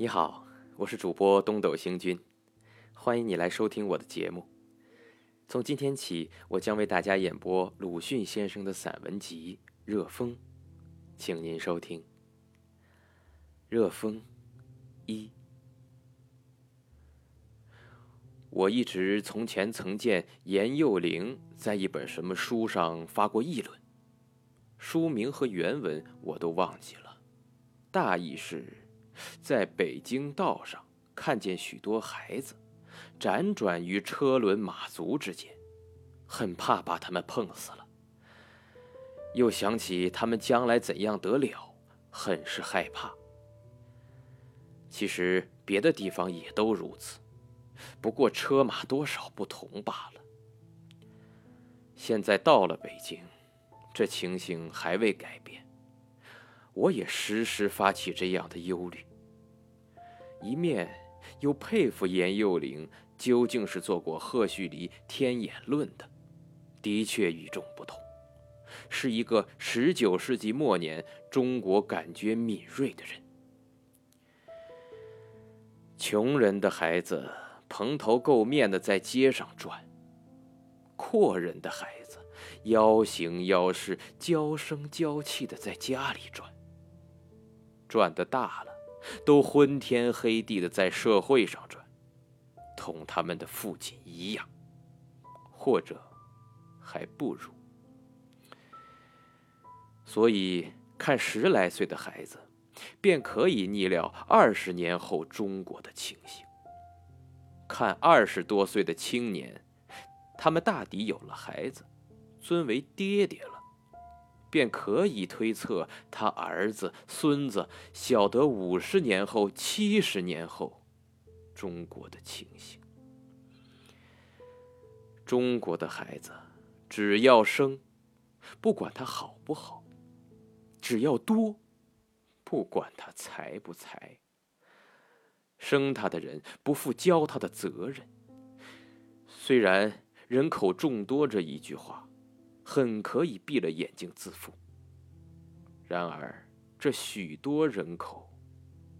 你好，我是主播东斗星君，欢迎你来收听我的节目。从今天起，我将为大家演播鲁迅先生的散文集《热风》，请您收听《热风》一。我一直从前曾见严幼龄在一本什么书上发过议论，书名和原文我都忘记了，大意是，在北京道上看见许多孩子，辗转于车轮马足之间，很怕把他们碰死了。又想起他们将来怎样得了，很是害怕。其实别的地方也都如此。不过车马多少不同罢了。现在到了北京，这情形还未改变，我也时时发起这样的忧虑。一面又佩服严幼龄究竟是做过赫胥黎《天演论》的，的确与众不同，是一个十九世纪末年中国感觉敏锐的人。穷人的孩子。蓬头垢面的在街上转。阔人的孩子，妖形妖势、娇声娇气的在家里转。转的大了，都昏天黑地的在社会上转，同他们的父亲一样，或者还不如。所以看十来岁的孩子，便可以逆料二十年后中国的情形。看二十多岁的青年，他们大抵有了孩子，尊为爹爹了，便可以推测他儿子、孙子晓得五十年后、七十年后中国的情形。中国的孩子，只要生，不管他好不好；只要多，不管他才不才。生他的人不负教他的责任。虽然人口众多这一句话，很可以闭了眼睛自负。然而这许多人口，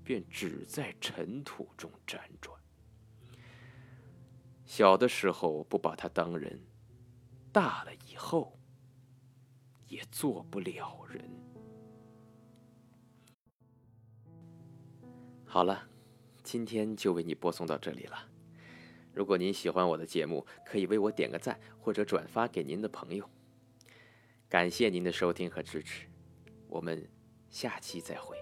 便只在尘土中辗转。小的时候不把他当人，大了以后，也做不了人。好了。今天就为你播送到这里了。如果您喜欢我的节目，可以为我点个赞或者转发给您的朋友。感谢您的收听和支持，我们下期再会。